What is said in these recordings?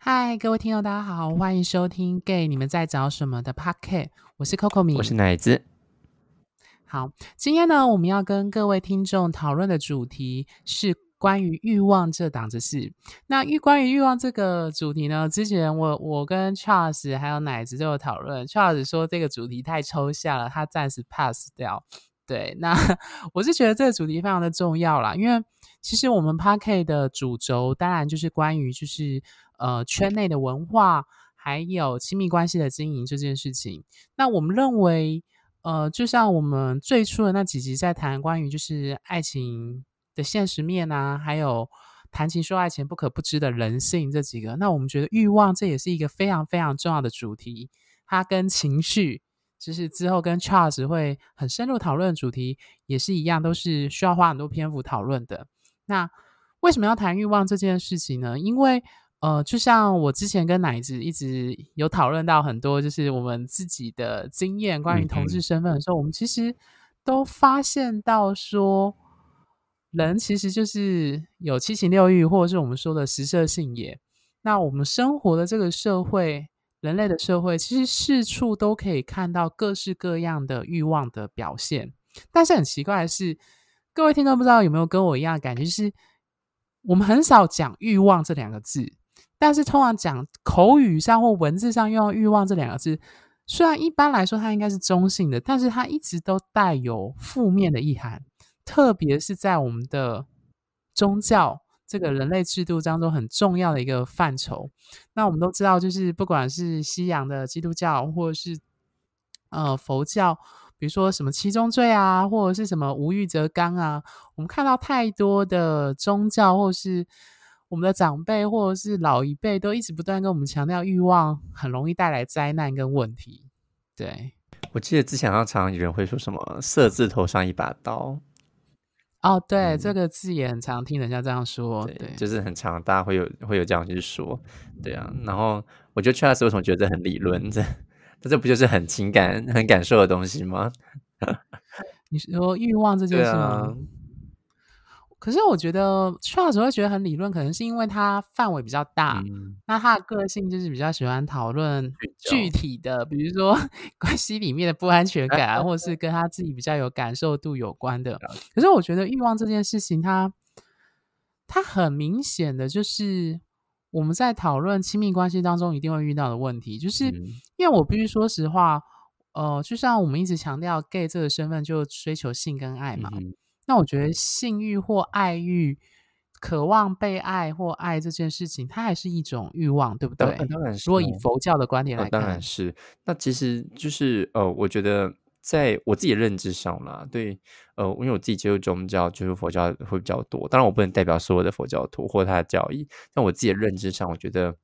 嗨，各位听众，大家好，欢迎收听《Gay 你们在找什么》的 Podcast，我是 Coco 米，我是奶子。好，今天呢，我们要跟各位听众讨论的主题是关于欲望这档子事。那欲关于欲望这个主题呢，之前我我跟 Charles 还有奶子都有讨论，Charles 说这个主题太抽象了，他暂时 pass 掉。对，那 我是觉得这个主题非常的重要啦，因为其实我们 p a r k 的主轴当然就是关于就是呃圈内的文化，还有亲密关系的经营这件事情。那我们认为，呃，就像我们最初的那几集在谈关于就是爱情的现实面啊，还有谈情说爱前不可不知的人性这几个，那我们觉得欲望这也是一个非常非常重要的主题，它跟情绪。就是之后跟 Charles 会很深入讨论的主题也是一样，都是需要花很多篇幅讨论的。那为什么要谈欲望这件事情呢？因为呃，就像我之前跟奶子一直有讨论到很多，就是我们自己的经验，关于同志身份的时候，我们其实都发现到说，人其实就是有七情六欲，或者是我们说的食色性也。那我们生活的这个社会。人类的社会其实四处都可以看到各式各样的欲望的表现，但是很奇怪的是，各位听众不知道有没有跟我一样的感觉，就是我们很少讲欲望这两个字，但是通常讲口语上或文字上用欲望这两个字，虽然一般来说它应该是中性的，但是它一直都带有负面的意涵，特别是在我们的宗教。这个人类制度当中很重要的一个范畴。那我们都知道，就是不管是西洋的基督教，或者是呃佛教，比如说什么七宗罪啊，或者是什么无欲则刚啊，我们看到太多的宗教，或是我们的长辈，或者是老一辈，都一直不断跟我们强调，欲望很容易带来灾难跟问题。对，我记得之前常常有人会说什么“色字头上一把刀”。哦，对，这个字也很常听人家这样说，对，就是很常，大家会有会有这样去说，对啊。然后我觉得 Charles 为什么觉得这很理论？这这这不就是很情感、很感受的东西吗？你说欲望这件事吗？可是我觉得 Charles 会觉得很理论，可能是因为他范围比较大，那他的个性就是比较喜欢讨论具体的，比如说 关系里面的不安全感啊，或者是跟他自己比较有感受度有关的。可是我觉得欲望这件事情，它它很明显的就是我们在讨论亲密关系当中一定会遇到的问题，就是因为我必须说实话，呃，就像我们一直强调 gay 这个身份就追求性跟爱嘛。那我觉得性欲或爱欲、渴望被爱或爱这件事情，它还是一种欲望，对不对？当然是。如果以佛教的观点来看，当然是。那其实就是呃，我觉得在我自己的认知上啦，对，呃，因为我自己接触宗教，就是佛教会比较多。当然，我不能代表所有的佛教徒或他的教义，但我自己的认知上，我觉得。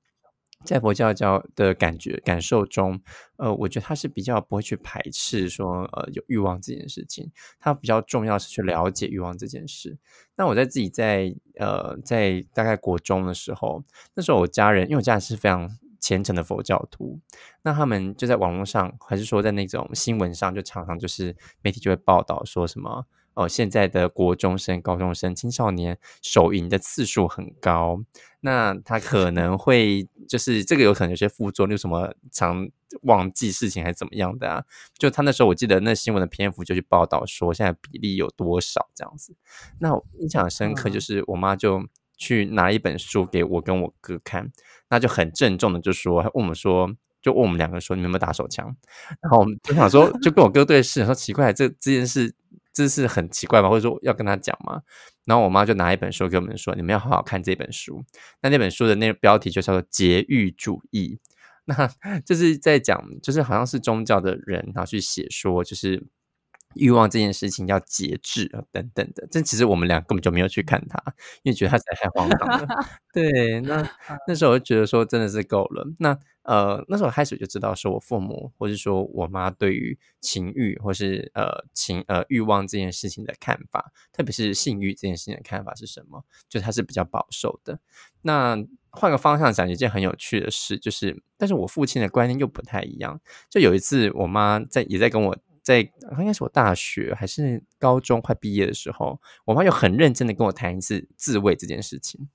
在佛教教的感觉感受中，呃，我觉得他是比较不会去排斥说，呃，有欲望这件事情。他比较重要是去了解欲望这件事。那我在自己在呃在大概国中的时候，那时候我家人，因为我家人是非常虔诚的佛教徒，那他们就在网络上，还是说在那种新闻上，就常常就是媒体就会报道说什么。哦，现在的国中生、高中生、青少年手淫的次数很高，那他可 能会就是这个有可能有些副作用，什么常忘记事情还是怎么样的啊？就他那时候我记得那新闻的篇幅就去报道说现在比例有多少这样子。那我印象深刻就是我妈就去拿一本书给我跟我哥看，那就很郑重的就说问我们说，就问我们两个说你们有没有打手枪？然后我们就想说就跟我哥对视，说奇怪这这件事。这是很奇怪吧，或者说要跟他讲吗？然后我妈就拿一本书给我们说：“你们要好好看这本书。”那那本书的那标题就叫做《节欲主义》，那就是在讲，就是好像是宗教的人然后去写说，就是欲望这件事情要节制啊等等的。但其实我们俩根本就没有去看它，因为觉得它实在太荒唐了。对，那那时候我就觉得说真的是够了。那呃，那时候开始就知道，说我父母或者说我妈对于情欲或是呃情呃欲望这件事情的看法，特别是性欲这件事情的看法是什么？就他是比较保守的。那换个方向讲，一件很有趣的事，就是，但是我父亲的观念又不太一样。就有一次，我妈在也在跟我在应该是我大学还是高中快毕业的时候，我妈又很认真的跟我谈一次自慰这件事情。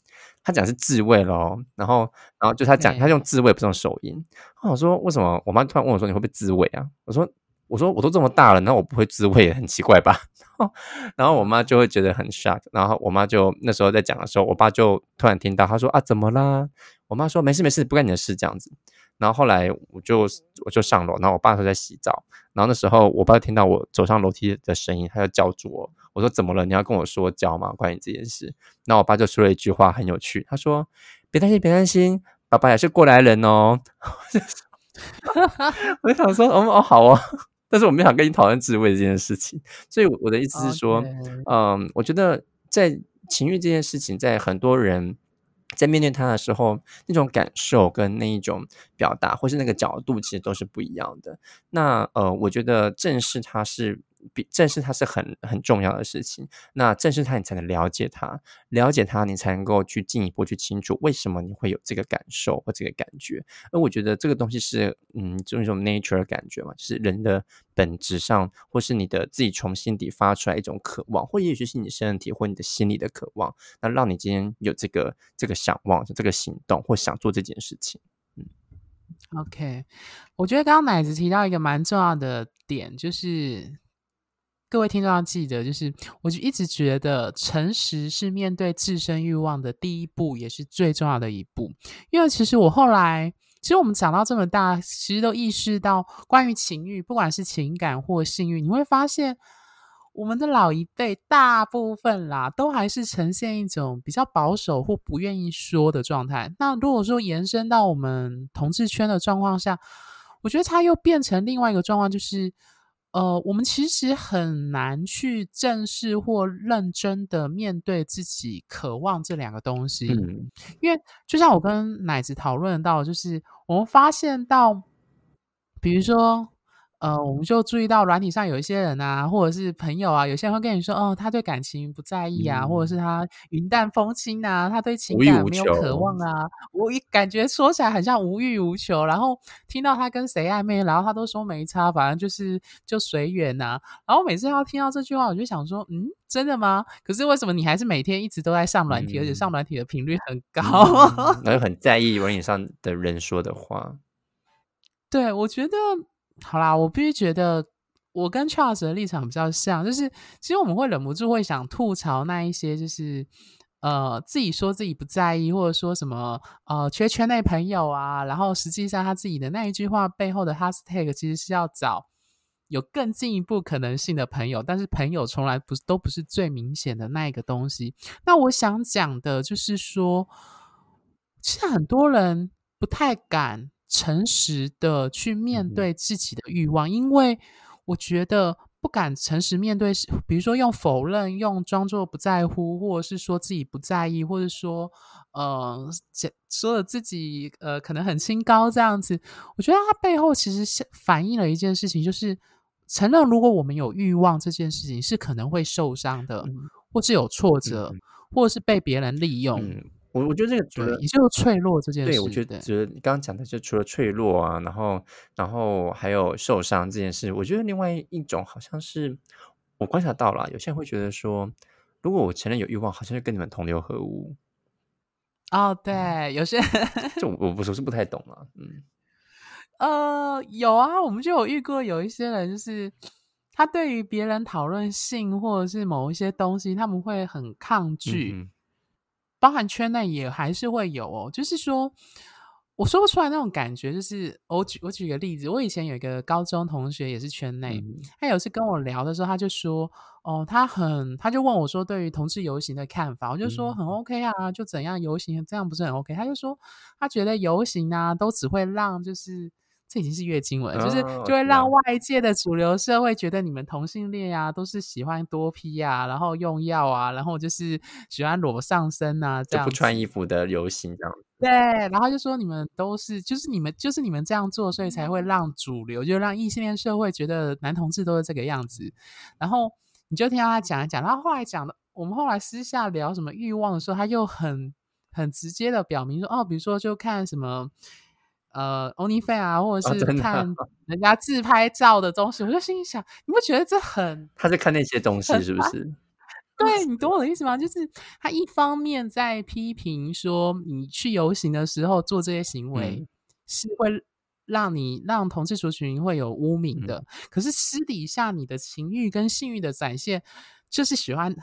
她讲是自慰咯，然后然后就她讲，她用自慰不是用手淫。我说为什么？我妈突然问我说你会不会自慰啊？我说我说我都这么大了，那我不会自慰，很奇怪吧？然后我妈就会觉得很 shock。然后我妈就那时候在讲的时候，我爸就突然听到，他说啊怎么啦？我妈说没事没事，不干你的事这样子。然后后来我就我就上楼，然后我爸说在洗澡，然后那时候我爸听到我走上楼梯的声音，他就叫住我，我说怎么了？你要跟我说教吗？关于这件事？然后我爸就说了一句话很有趣，他说别担心别担心，爸爸也是过来人哦。我就想说哦哦好哦，但是我没想跟你讨论自慰这件事情，所以我的意思是说，嗯，我觉得在情欲这件事情，在很多人。在面对他的时候，那种感受跟那一种表达，或是那个角度，其实都是不一样的。那呃，我觉得正视他是。比正视他是很很重要的事情，那正视他，你才能了解他，了解他，你才能够去进一步去清楚为什么你会有这个感受或这个感觉。而我觉得这个东西是，嗯，就是一种 nature 的感觉嘛，就是人的本质上，或是你的自己从心底发出来一种渴望，或也许是你身体或你的心里的渴望，那让你今天有这个这个想望、就这个行动或想做这件事情。嗯，OK，我觉得刚刚奶子提到一个蛮重要的点，就是。各位听众要记得，就是我就一直觉得，诚实是面对自身欲望的第一步，也是最重要的一步。因为其实我后来，其实我们长到这么大，其实都意识到，关于情欲，不管是情感或性欲，你会发现，我们的老一辈大部分啦，都还是呈现一种比较保守或不愿意说的状态。那如果说延伸到我们同志圈的状况下，我觉得它又变成另外一个状况，就是。呃，我们其实很难去正视或认真的面对自己渴望这两个东西，嗯，因为就像我跟奶子讨论到，就是我们发现到，比如说。呃，我们就注意到软体上有一些人啊，或者是朋友啊，有些人会跟你说，哦，他对感情不在意啊，或者是他云淡风轻啊，他对情感没有渴望啊，我一感觉说起来很像无欲无求。然后听到他跟谁暧昧，然后他都说没差，反正就是就随缘呐。然后每次要听到这句话，我就想说，嗯，真的吗？可是为什么你还是每天一直都在上软体，而且上软体的频率很高？然后很在意软体上的人说的话。对，我觉得。好啦，我必须觉得我跟 Charles 的立场比较像，就是其实我们会忍不住会想吐槽那一些，就是呃自己说自己不在意，或者说什么呃缺圈内朋友啊，然后实际上他自己的那一句话背后的 hashtag 其实是要找有更进一步可能性的朋友，但是朋友从来不都不是最明显的那一个东西。那我想讲的就是说，其实很多人不太敢。诚实的去面对自己的欲望，因为我觉得不敢诚实面对，比如说用否认、用装作不在乎，或者是说自己不在意，或者说呃说了自己呃可能很清高这样子，我觉得它背后其实是反映了一件事情，就是承认如果我们有欲望这件事情是可能会受伤的，或是有挫折，或者是被别人利用。我我觉得这个除了也就是脆弱这件事，对我觉得觉得你刚刚讲的就除了脆弱啊，然后然后还有受伤这件事，我觉得另外一种好像是我观察到了，有些人会觉得说，如果我承认有欲望，好像就跟你们同流合污。哦，对，有些就我不是是不太懂了，嗯，呃，有啊，我们就有遇过有一些人，就是他对于别人讨论性或者是某一些东西，他们会很抗拒。包含圈内也还是会有哦，就是说我说不出来那种感觉。就是我举我举个例子，我以前有一个高中同学也是圈内，他有次跟我聊的时候，他就说：“哦，他很，他就问我说，对于同志游行的看法，我就说很 OK 啊，就怎样游行这样不是很 OK？” 他就说他觉得游行啊，都只会让就是。这已经是月经文，就是就会让外界的主流社会觉得你们同性恋呀，都是喜欢多批呀，然后用药啊，然后就是喜欢裸上身啊，这样不穿衣服的游行这样。对，然后就说你们都是，就是你们就是你们这样做，所以才会让主流，就让异性恋社会觉得男同志都是这个样子。然后你就听到他讲一讲，然后后来讲的，我们后来私下聊什么欲望的时候，他又很很直接的表明说，哦，比如说就看什么。呃 OnlyFans 啊，或者是看 人家自拍照的东西，我就心里想，你不觉得这很他在看那些东西是不是？对 你懂我的意思吗？就是他一方面在批评说，你去游行的时候做这些行为嗯是会让你让同志族群会有污名嗯的，可是私底下你的情欲跟性欲的展现，就是喜欢。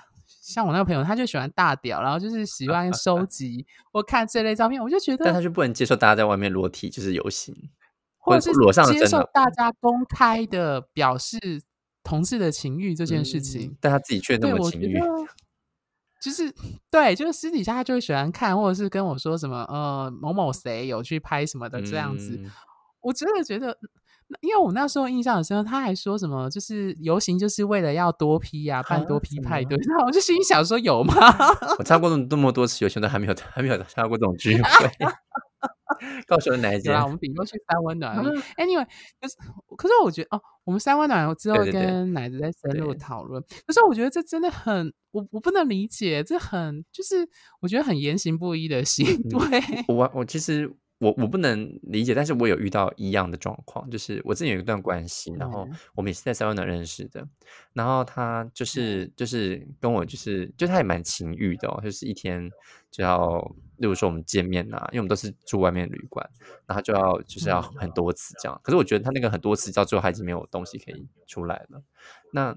像我那个朋友，他就喜欢大屌，然后就是喜欢 收集或看这类照片，我就觉得，但他就不能接受大家在外面裸体就是游行，或者是裸上接受大家公开的表示同志的情欲这件事情。嗯但他自己却那对，么情欲。就是对，就是私底下他就会喜欢看，或者是跟我说什么呃某某谁有去拍什么的这样子。嗯我真的觉得，那因为我那时候印象很深，他还说什么就是游行就是为了要多批啊，办多批派对。那我就心里想说有吗？我参加过那么多次游行，都还没有还没有参加过这种聚会。告诉我哪一间有啦，？我们顶多去三温暖而已。啊 Anyway，可是可是我觉得哦，我们三温暖之后跟奶子在深入对讨论。可是我觉得这真的很，我我不能理解，这很就是我觉得很言行不一的行为。我我其实我我不能理解，但是我有遇到一样的状况，就是我之前有一段关系，然后嗯。我们也是在三温暖认识的，然后他就是就是跟我就是就他也蛮情欲的哦，就是一天就要，例如说我们见面啊，因为我们都是住外面旅馆，然后就要就是要很多次这样，可是我觉得他那个很多次到最后他已经没有东西可以出来了，那。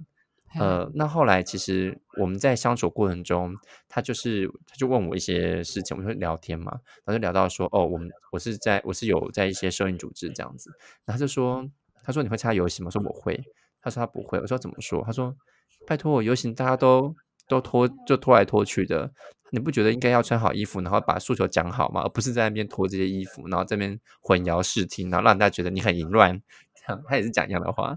呃，那后来其实我们在相处过程中，他就是他就问我一些事情，我们会聊天嘛，然后就聊到说，哦，我们我是在我是有在一些摄影组织这样子，然后就说，他说你会参加游行吗？我说我会，他说他不会，我说怎么说？他说拜托我游行大家都都拖就拖来拖去的，你不觉得应该要穿好衣服，然后把诉求讲好吗？而不是在那边脱这些衣服，然后这边混淆视听，然后让大家觉得你很淫乱，这样他也是讲一样的话，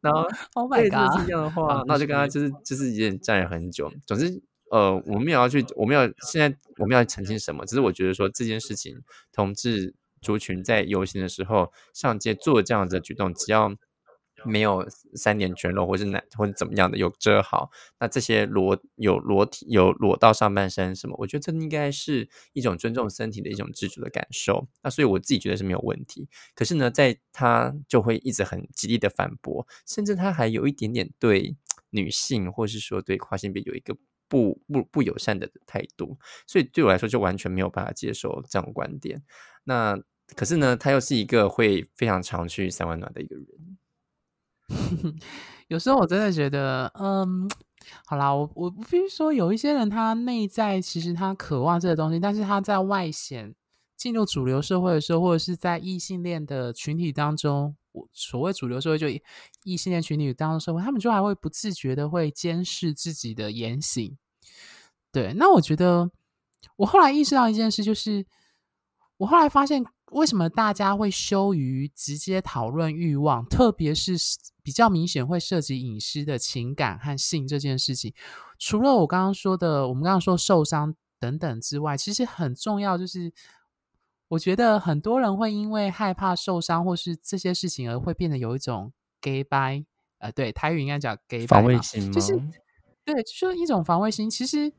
然后。Oh 对，my god！是这样的话，那就跟他就是就是有点站了很久。总之，呃，我们也要去，我们要现在我们要澄清什么？只是我觉得说这件事情，同志族群在游行的时候上街做这样子的举动，只要没有三点全露，或是哪或者怎么样的有遮好，那这些裸有裸体有裸到上半身什么，我觉得这应该是一种尊重身体的一种自主的感受。那所以我自己觉得是没有问题。可是呢，在他就会一直很极力的反驳，甚至他还有一点点对女性或是说对跨性别有一个不不不友善的态度，所以对我来说就完全没有办法接受这种观点。那可是呢，他又是一个会非常常去三温暖的一个人。有时候我真的觉得，嗯，好啦，我我必须说，有一些人他内在其实他渴望这个东西，但是他在外显进入主流社会的时候，或者是在异性恋的群体当中，我所谓主流社会就异性恋群体当中社会，他们就还会不自觉的会监视自己的言行。对，那我觉得我后来意识到一件事，就是我后来发现，为什么大家会羞于直接讨论欲望，特别是比较明显会涉及隐私的情感和性这件事情。除了我刚刚说的，我们刚刚说受伤等等之外，其实很重要就是，我觉得很多人会因为害怕受伤或是这些事情而会变得有一种 gay bye，呃，对，台语应该讲 gay 防 bye 嘛卫心？就是对，就是一种防卫心。其实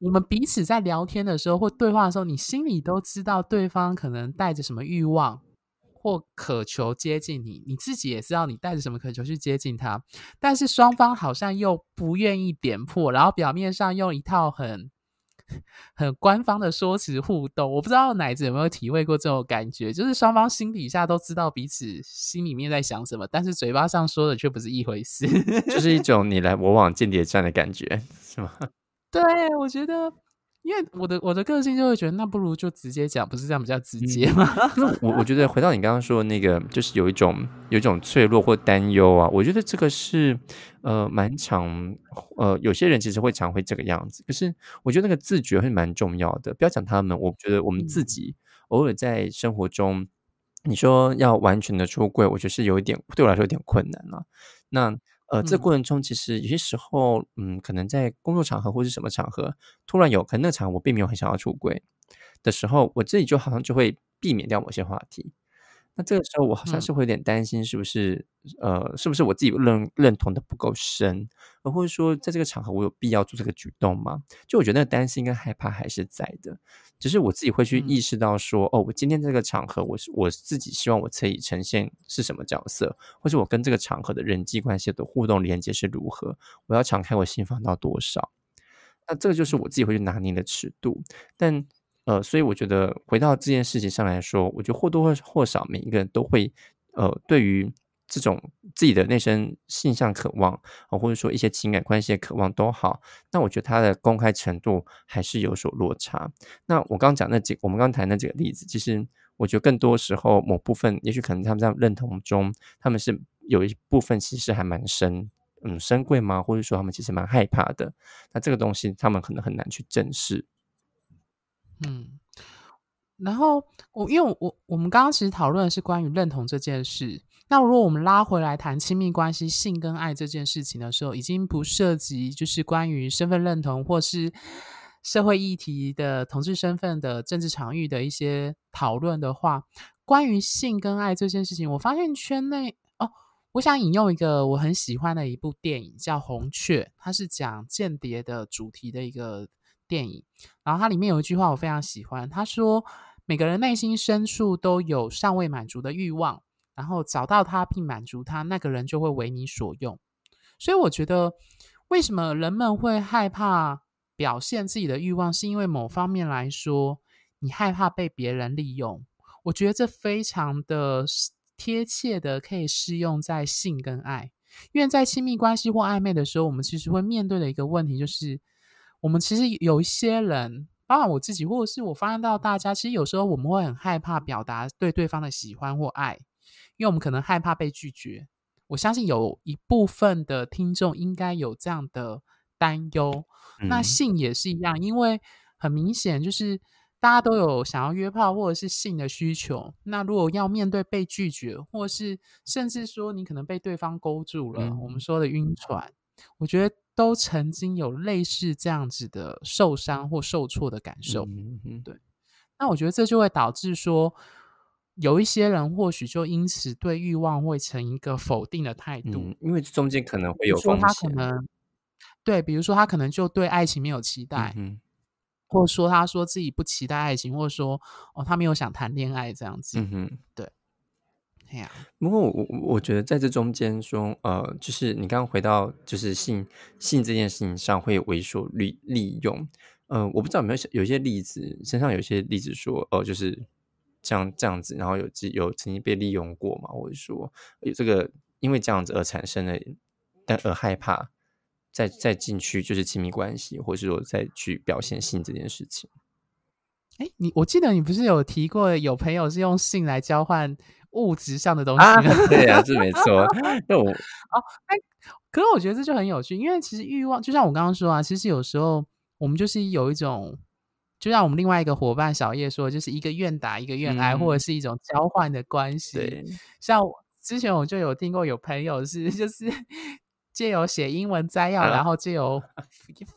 我们彼此在聊天的时候或对话的时候，你心里都知道对方可能带着什么欲望或渴求接近你，你自己也知道你带着什么渴求去接近他，但是双方好像又不愿意点破，然后表面上用一套很。很官方的说辞互动，我不知道奶子有没有体会过这种感觉，就是双方心底下都知道彼此心里面在想什么，但是嘴巴上说的却不是一回事。就是一种你来我往间谍战的感觉，是吗？对，我觉得，因为我的我的个性就会觉得，那不如就直接讲，不是这样比较直接吗？我我觉得回到你刚刚说的那个，就是有一种有一种脆弱或担忧啊，我觉得这个是呃蛮常呃有些人其实会常会这个样子，可是我觉得那个自觉会蛮重要的。不要讲他们，我觉得我们自嗯己偶尔在生活中，你说要完全的出柜，我觉得是有一点对我来说有点困难了、那呃，这嗯过程中其实有些时候，嗯，可能在工作场合或是什么场合，突然有，可能那场合我并没有很想要出轨的时候，我自己就好像就会避免掉某些话题。那这个时候我好像嗯。是会有点担心，是不是呃，是不是我自己认认同的不够深，呃，或者说在这个场合我有必要做这个举动吗？就我觉得那个担心跟害怕还是在的，只是我自己会去嗯。意识到说，哦，我今天这个场合，我是我自己希望我可以呈现是什么角色，或者我跟这个场合的人际关系的互动连接是如何，我要敞开我心房到多少。那这个就是我自己会去拿捏的尺度，但呃，所以我觉得回到这件事情上来说，我觉得或多或少每一个人都会呃，对于这种自己的内生性向渴望，或者说一些情感关系的渴望都好，那我觉得他的公开程度还是有所落差。那我刚讲那几我们刚刚谈那几个例子，其实我觉得更多时候某部分也许可能他们在认同中，他们是有一部分其实还蛮深嗯，深贵吗？或者说他们其实蛮害怕的，那这个东西他们可能很难去正视。嗯，然后我因为我我们刚刚其实讨论的是关于认同这件事，那如果我们拉回来谈亲密关系、性跟爱这件事情的时候，已经不涉及就是关于身份认同或是社会议题的同志身份的政治场域的一些讨论的话，关于性跟爱这件事情，我发现圈内哦，我想引用一个我很喜欢的一部电影叫《红雀》，它是讲间谍的主题的一个电影。然后它里面有一句话我非常喜欢，他说：“每个人内心深处都有尚未满足的欲望，然后找到它并满足它，那个人就会为你所用。”所以我觉得，为什么人们会害怕表现自己的欲望，是因为某方面来说，你害怕被别人利用。我觉得这非常的贴切的可以适用在性跟爱，因为在亲密关系或暧昧的时候，我们其实会面对的一个问题就是，我们其实有一些人，包括我自己，或者是我发现到大家，其实有时候我们会很害怕表达对对方的喜欢或爱，因为我们可能害怕被拒绝。我相信有一部分的听众应该有这样的担忧。那嗯。性也是一样，因为很明显就是大家都有想要约炮或者是性的需求，那如果要面对被拒绝，或是甚至说你可能被对方勾住了，我们嗯。说的晕船，我觉得都曾经有类似这样子的受伤或受挫的感受。嗯哼。对，那我觉得这就会导致说，有一些人或许就因此对欲望会成一个否定的态度。嗯，因为中间可能会有说他可。能对，比如说他可能就对爱情没有期待，嗯。或者说他说自己不期待爱情，或者说，哦，他没有想谈恋爱这样子。嗯哼。对。哎呀。不过我我觉得在这中间说，呃，就是你刚刚回到就是性性这件事情上会为所利利用，呃，我不知道有没有有些例子，身上有些例子说，哦，就是这样这样子，然后有有曾经被利用过嘛，或者说有这个因为这样子而产生的，但而害怕再再进去就是亲密关系，或是说再去表现性这件事情。诶，你我记得你不是有提过，有朋友是用性来交换物质上的东西啊，吗？对啊，是没错。那我 哦，哎，可是我觉得这就很有趣，因为其实欲望就像我刚刚说啊，其实有时候我们就是有一种就像我们另外一个伙伴小叶说，就是一个愿打一个愿挨，或者嗯。是一种交换的关系。对。像之前我就有听过有朋友是 就是借由写英文摘要，啊。然后借由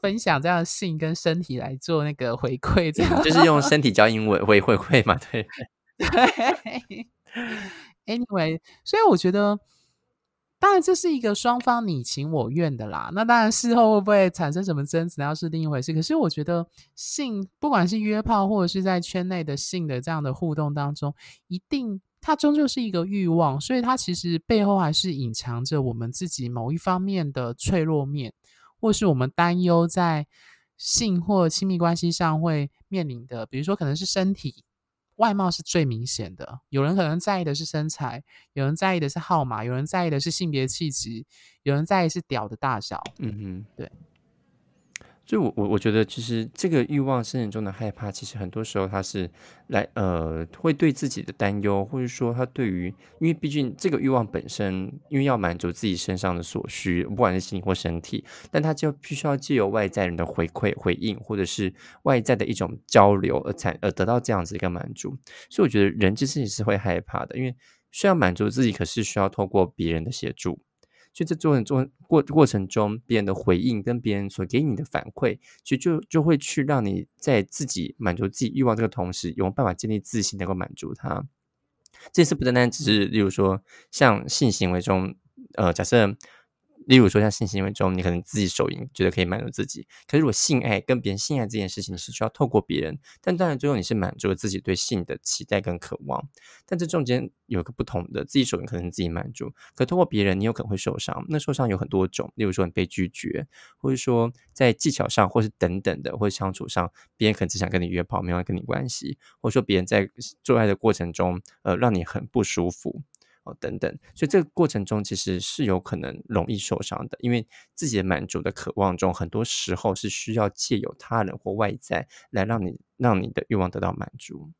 分享这样的性跟身体来做那个回馈这样。就是用身体教英文回回馈嘛，对。对。Anyway，所以我觉得，当然这是一个双方你情我愿的啦，那当然事后会不会产生什么争执，那是另一回事。可是我觉得性不管是约炮或者是在圈内的性的这样的互动当中，一定它终究是一个欲望，所以它其实背后还是隐藏着我们自己某一方面的脆弱面，或是我们担忧在性或亲密关系上会面临的，比如说可能是身体。外貌是最明显的，有人可能在意的是身材，有人在意的是号码，有人在意的是性别气质，有人在意是屌的大小。嗯哼。对。所以我我我觉得其实这个欲望深层中的害怕，其实很多时候它是来呃，会对自己的担忧，或者说他对于因为毕竟这个欲望本身，因为要满足自己身上的所需，不管是心理或身体，但他就必须要借由外在人的回馈回应，或者是外在的一种交流而才而得到这样子一个满足。所以我觉得人其实也是会害怕的，因为需要满足自己，可是需要透过别人的协助。所以这过程中过过程中，别人的回应跟别人所给你的反馈，其实就就会去让你在自己满足自己欲望这个同时，有办法建立自信，能够满足他。这次不单单只是，例如说像性行为中，呃，假设。例如说，像性行为中，你可能自己手淫，觉得可以满足自己。可是，如果性爱跟别人性爱这件事情，你是需要透过别人，但当然最后你是满足了自己对性的期待跟渴望。但这中间有个不同的，自己手淫可能自己满足，可透过别人，你有可能会受伤。那受伤有很多种，例如说你被拒绝，或者说在技巧上，或是等等的，或者相处上，别人可能只想跟你约炮，没有跟你关系，或者说别人在做爱的过程中，呃，让你很不舒服。哦，等等，所以这个过程中其实是有可能容易受伤的，因为自己的满足的渴望中，很多时候是需要借由他人或外在来让你让你的欲望得到满足。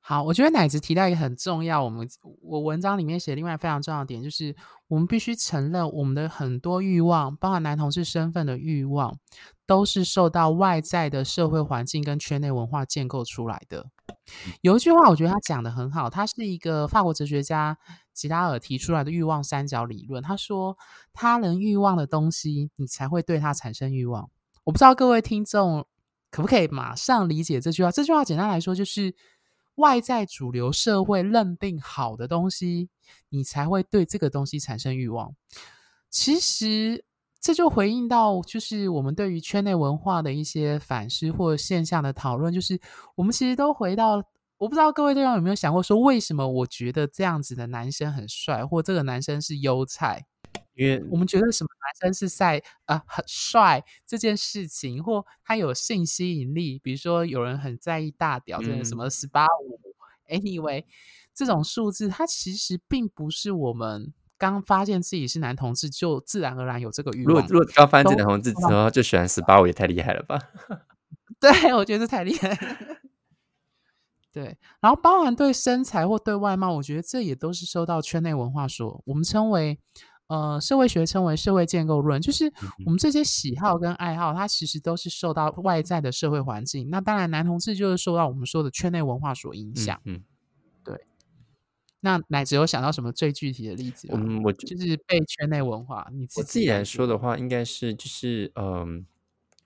好，我觉得奶子提到一个很重要，我们我文章里面写另外非常重要的点，就是我们必须承认，我们的很多欲望，包含男同志身份的欲望，都是受到外在的社会环境跟圈内文化建构出来的。有一句话，我觉得他讲的很好，他是一个法国哲学家吉拉尔提出来的欲望三角理论。他说，他人欲望的东西，你才会对他产生欲望。我不知道各位听众可不可以马上理解这句话？这句话简单来说就是。外在主流社会认定好的东西，你才会对这个东西产生欲望。其实这就回应到，就是我们对于圈内文化的一些反思或现象的讨论。就是我们其实都回到，我不知道各位对象有没有想过，说为什么我觉得这样子的男生很帅，或这个男生是优菜？因为我们觉得什么男生是在啊很帅这件事情，或他有性吸引力，比如说有人很在意大屌，这个什么十八五，anyway，这种数字，它其实并不是我们刚发现自己是男同志就自然而然有这个欲望。如果如果刚发现男同志之后就喜欢十八我，也太厉害了吧？对，我觉得太厉害。对，然后包含对身材或对外貌，我觉得这也都是受到圈内文化所我们称为。呃，社会学称为社会建构论，就是我们这些喜好跟爱好，它其实都是受到外在的社会环境。那当然，男同志就是受到我们说的圈内文化所影响。嗯，对。那乃只有想到什么最具体的例子？嗯，我就是被圈内文化。你自己来说的话，应该是就是嗯。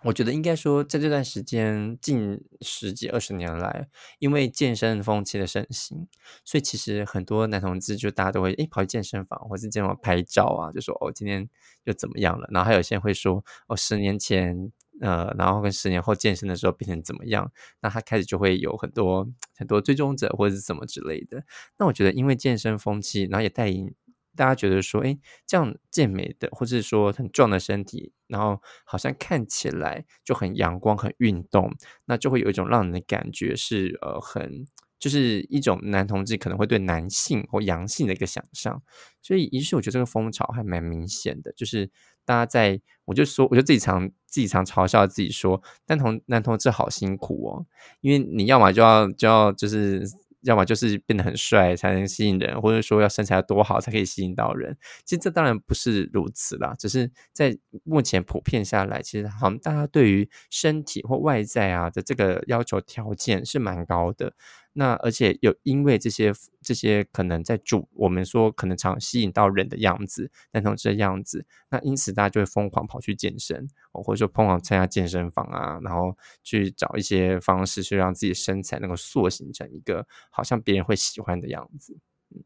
我觉得应该说，在这段时间近十几二十年来，因为健身风气的盛行，所以其实很多男同志就大家都会诶跑去健身房，或是健身房拍照啊，就说哦今天又怎么样了？然后还有些人会说哦十年前呃，然后跟十年后健身的时候变成怎么样？那他开始就会有很多很多追踪者或者是什么之类的。那我觉得因为健身风气，然后也带引。大家觉得说，哎，这样健美的，或者说很壮的身体，然后好像看起来就很阳光、很运动，那就会有一种让人的感觉是，呃，很就是一种男同志可能会对男性或阳性的一个想象。所以，于是我觉得这个风潮还蛮明显的，就是大家在，我就说，我就自己常自己常嘲笑自己说，男同男同志好辛苦哦，因为你要么就要就要就是。要么就是变得很帅才能吸引人，或者说要身材多好才可以吸引到人。其实这当然不是如此啦，只是在目前普遍下来，其实好像大家对于身体或外在啊的这个要求条件是蛮高的。那而且有因为这些这些可能在主我们说可能常吸引到人的样子，男同志的样子，那因此大家就会疯狂跑去健身，或者说疯狂参加健身房啊，然后去找一些方式去让自己身材能够塑形成一个好像别人会喜欢的样子。嗯，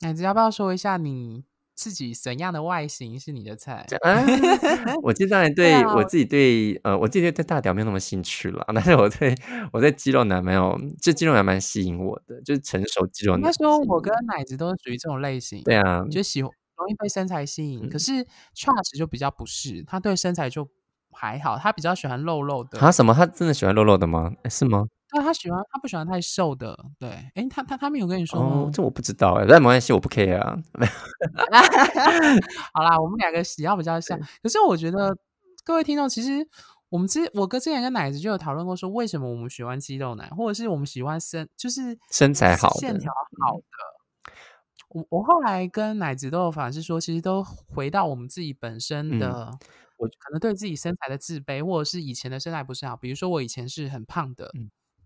奶子要不要说一下你？自己怎样的外形是你的菜？我其实当然对我自己对呃，我自己对大屌没有那么兴趣了，但是我对我对肌肉男没有，这肌肉男蛮吸引我的，就是成熟肌肉男。那说我跟奶子都是属于这种类型，对啊，就喜欢容易被身材吸引。可是 Charles 就比较不是，他对身材就还好，他比较喜欢肉肉的。他什么？他真的喜欢肉肉的吗？是吗？对他喜欢，他不喜欢太瘦的。对，哎，他他他没有跟你说吗？这我不知道哎，但没关系，我不 care 啊。好啦，我们两个喜好比较像。可是我觉得各位听众，其实我们之我哥之前跟奶子就有讨论过，说为什么我们喜欢肌肉男，或者是我们喜欢身就是身材好、线条好的。我我后来跟奶子都有反思说，其实都回到我们自己本身的，我可能对自己身材的自卑，或者是以前的身材不是好。比如说我以前是很胖的。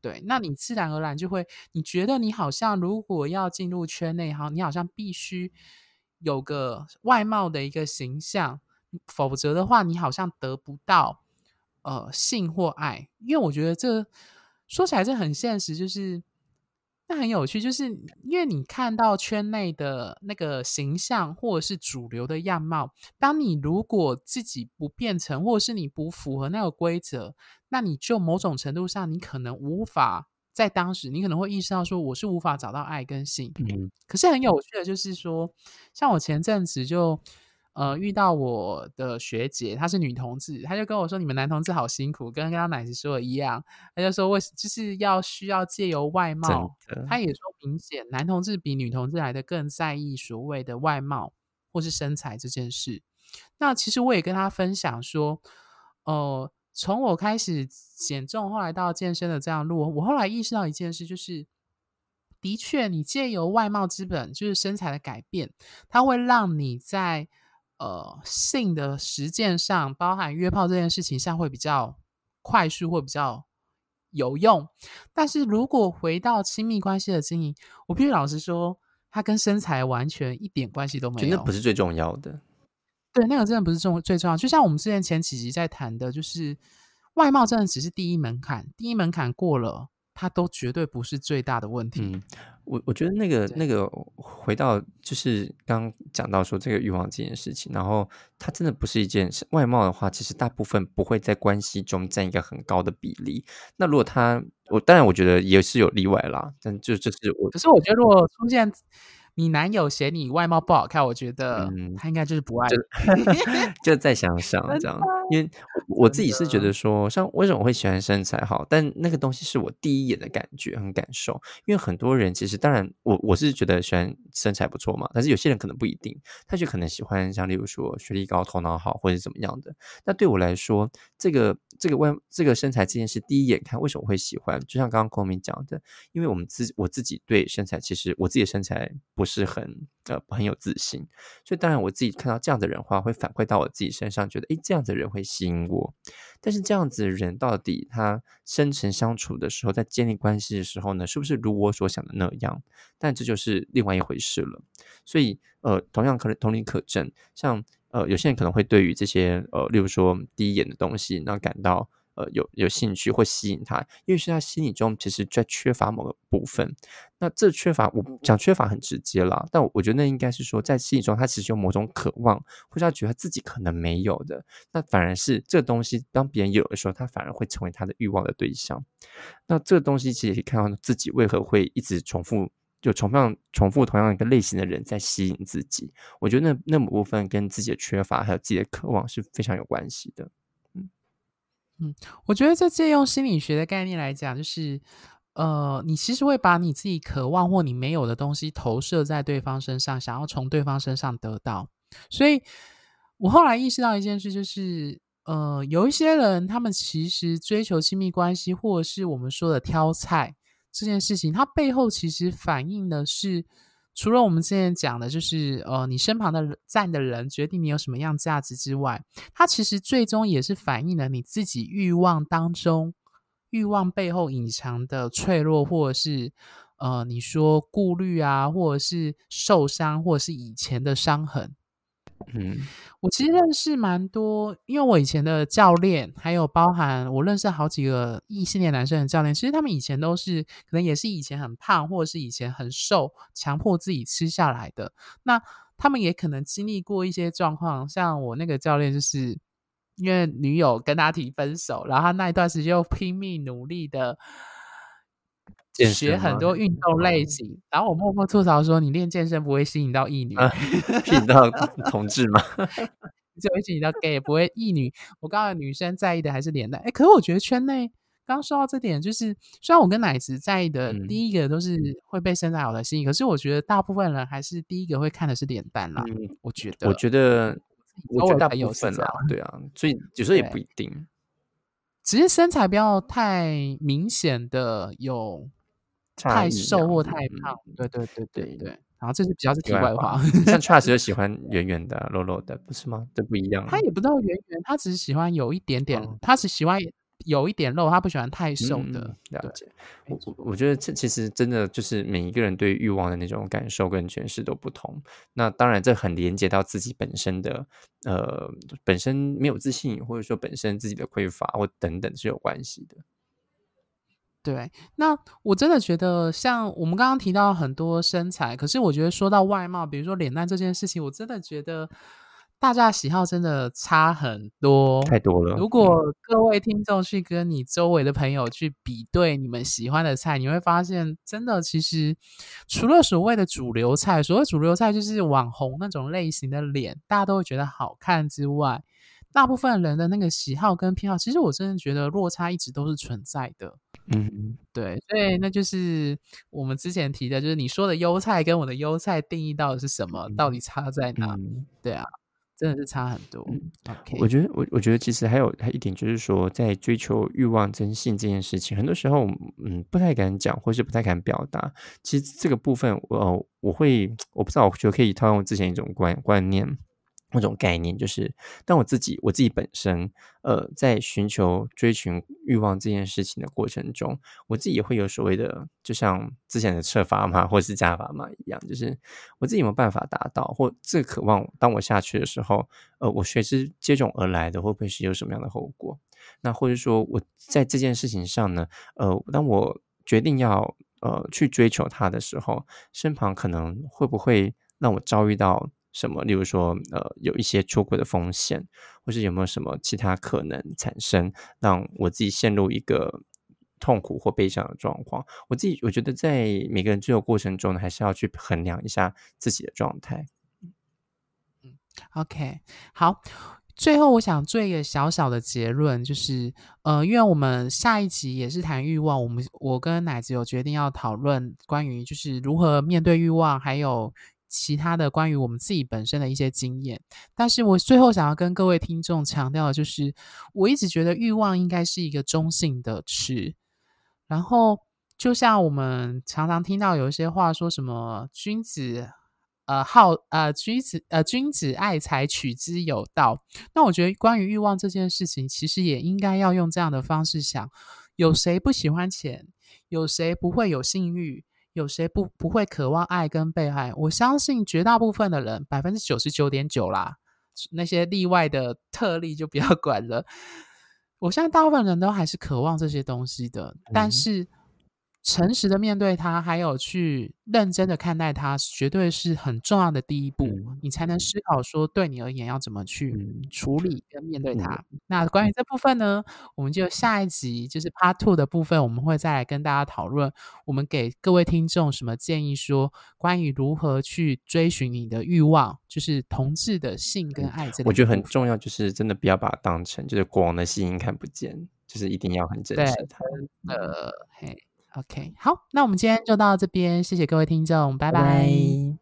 对，那你自然而然就会，你觉得你好像如果要进入圈内哈，你好像必须有个外貌的一个形象，否则的话，你好像得不到呃性或爱。因为我觉得这说起来这很现实，就是那很有趣，就是因为你看到圈内的那个形象或者是主流的样貌，当你如果自己不变成，或者是你不符合那个规则，那你就某种程度上，你可能无法在当时，你可能会意识到说，我是无法找到爱跟性。嗯可是很有趣的就是说，像我前阵子就呃遇到我的学姐，她是女同志，她就跟我说：“你们男同志好辛苦，跟刚刚奶子说的一样。”她就说：“为就是要需要借由外貌。”，她也说明显男同志比女同志来的更在意所谓的外貌或是身材这件事。那其实我也跟她分享说，呃，从我开始减重，后来到健身的这样路，我后来意识到一件事，就是的确，你借由外貌之本，就是身材的改变，它会让你在呃性的实践上，包含约炮这件事情上，会比较快速，或比较有用。但是如果回到亲密关系的经营，我必须老实说，它跟身材完全一点关系都没有。那不是最重要的。对，那个真的不是重最重要。就像我们之前前几集在谈的，就是外貌真的只是第一门槛，第一门槛过了，它都绝对不是最大的问题。嗯，我我觉得那个那个回到就是刚刚讲到说这个欲望这件事情，然后它真的不是一件事外貌的话，其实大部分不会在关系中占一个很高的比例。那如果他，我当然我觉得也是有例外啦，但就就是我可是我觉得，如果出现你男友嫌你外貌不好看，我觉得嗯他应该就是不爱就 再想想 这样，因为我我自己是觉得说，像为什么我会喜欢身材好，但那个东西是我第一眼的感觉和感受。因为很多人其实，当然我我是觉得喜欢身材不错嘛，但是有些人可能不一定，他就可能喜欢像例如说学历高、头脑好或者是怎么样的。那对我来说，这个这个外这个身材这件事，第一眼看为什么会喜欢？就像刚刚郭明讲的，因为我们自我自己对身材，其实我自己的身材不不是很呃很有自信，所以当然我自己看到这样的人话，会反馈到我自己身上，觉得诶这样子的人会吸引我。但是这样子的人到底他深层相处的时候，在建立关系的时候呢，是不是如我所想的那样？但这就是另外一回事了。所以呃，同样可能同理可证，像呃有些人可能会对于这些呃，例如说第一眼的东西，那感到。呃，有有兴趣或吸引他，因为是他心理中其实在缺乏某个部分。那这缺乏，我讲缺乏很直接啦，但我觉得那应该是说，在心理中他其实有某种渴望，或者他觉得他自己可能没有的，那反而是这东西，当别人有的时候，他反而会成为他的欲望的对象。那这个东西其实可以看到自己为何会一直重复，就重样重复同样一个类型的人在吸引自己。我觉得那那部分跟自己的缺乏还有自己的渴望是非常有关系的。我觉得这借用心理学的概念来讲，就是呃，你其实会把你自己渴望或你没有的东西投射在对方身上，想要从对方身上得到。所以我后来意识到一件事，就是呃，有一些人他们其实追求亲密关系，或者是我们说的挑菜这件事情，它背后其实反映的是。除了我们之前讲的，就是呃，你身旁的站的人决定你有什么样价值之外，它其实最终也是反映了你自己欲望当中欲望背后隐藏的脆弱，或者是呃，你说顾虑啊，或者是受伤，或者是以前的伤痕。嗯我其实认识蛮多，因为我以前的教练，还有包含我认识好几个异性恋男生的教练，其实他们以前都是可能也是以前很胖，或者是以前很瘦，强迫自己吃下来的。那他们也可能经历过一些状况，像我那个教练，就是因为女友跟他提分手，然后他那一段时间又拼命努力的。健学很多运动类型，然后我默默吐槽说：“你练健身不会吸引到异女。啊，吸引到同志吗？就会吸引到 gay，不会异女。我告诉你，女生在意的还是脸蛋。哎，可是我觉得圈内刚刚说到这点，就是虽然我跟奶子在意的嗯第一个都是会被身材好的吸引，可是我觉得大部分人还是第一个会看的是脸蛋啦。嗯，我觉得，我觉得，我周觉得大部分啦，对啊，所以有时候也不一定。只是身材不要太明显的有太瘦或太嗯胖。对对对对对对。然后这是比较是题题外外话。像 Charles 就喜 欢圆圆的、肉肉的，不是吗？这不一样。他也不知道圆圆，他只是喜欢有一点点，哦他只喜欢有一点肉，他不喜欢太瘦的。嗯了解。我我我觉得这其实真的就是每一个人对欲望的那种感受跟诠释都不同。那当然，这很连接到自己本身的呃，本身没有自信，或者说本身自己的匮乏或等等是有关系的。对，那我真的觉得，像我们刚刚提到很多身材，可是我觉得说到外貌，比如说脸蛋这件事情，我真的觉得大家喜好真的差很多，太多了。如果各位听众去跟你周围的朋友去比对你们喜欢的菜，你会发现，真的其实除了所谓的主流菜，所谓主流菜就是网红那种类型的脸，大家都会觉得好看之外，大部分人的那个喜好跟偏好，其实我真的觉得落差一直都是存在的。嗯，对，所以那就是我们之前提的，就是你说的优菜跟我的优菜定义到底是什么，到底差在哪？对啊，真的是差很多。OK，我觉得我我觉得其实还有还一点就是说，在追求欲望真性这件事情，很多时候嗯不太敢讲，或是不太敢表达。其实这个部分，我我会我不知道，我觉得可以套用之前一种观观念。那种概念就是，当我自己我自己本身，呃，在寻求追寻欲望这件事情的过程中，我自己也会有所谓的，就像之前的设法嘛，或是加法嘛一样，就是我自己有没有办法达到，或这渴望，当我下去的时候，呃，我随之接踵而来的会不会是有什么样的后果？那或者说我在这件事情上呢，呃，当我决定要呃去追求它的时候，身旁可能会不会让我遭遇到？什么？例如说，呃，有一些出轨的风险，或是有没有什么其他可能产生，让我自己陷入一个痛苦或悲伤的状况？我自己我觉得，在每个人追求过程中呢，还是要去衡量一下自己的状态。嗯，OK，好。最后，我想做一个小小的结论，就是，呃，因为我们下一集也是谈欲望，我们我跟奶子有决定要讨论关于就是如何面对欲望，还有。其他的关于我们自己本身的一些经验，但是我最后想要跟各位听众强调的就是，我一直觉得欲望应该是一个中性的词。然后，就像我们常常听到有一些话说什么“君子呃好呃君子呃君子爱财，取之有道”，那我觉得关于欲望这件事情，其实也应该要用这样的方式想：有谁不喜欢钱？有谁不会有性欲？有谁不不会渴望爱跟被爱？我相信绝大部分的人，百分之九十九点九啦，那些例外的特例就不要 管了。我相信大部分人都还是渴望这些东西的，但是。诚实的面对它，还有去认真的看待它，绝对是很重要的第一步。你才能思考说，对你而言要怎么去处理跟面对他。那关于这部分呢，我们就下一集就是 Part Two 的部分，我们会再来跟大家讨论。我们给各位听众什么建议？说关于如何去追寻你的欲望，就是同志的性跟爱这个。我觉得很重要，就是真的不要把它当成就是国王的心音看不见，就是一定要很真实他。呃，嘿。OK，好，那我们今天就到这边，谢谢各位听众，拜拜。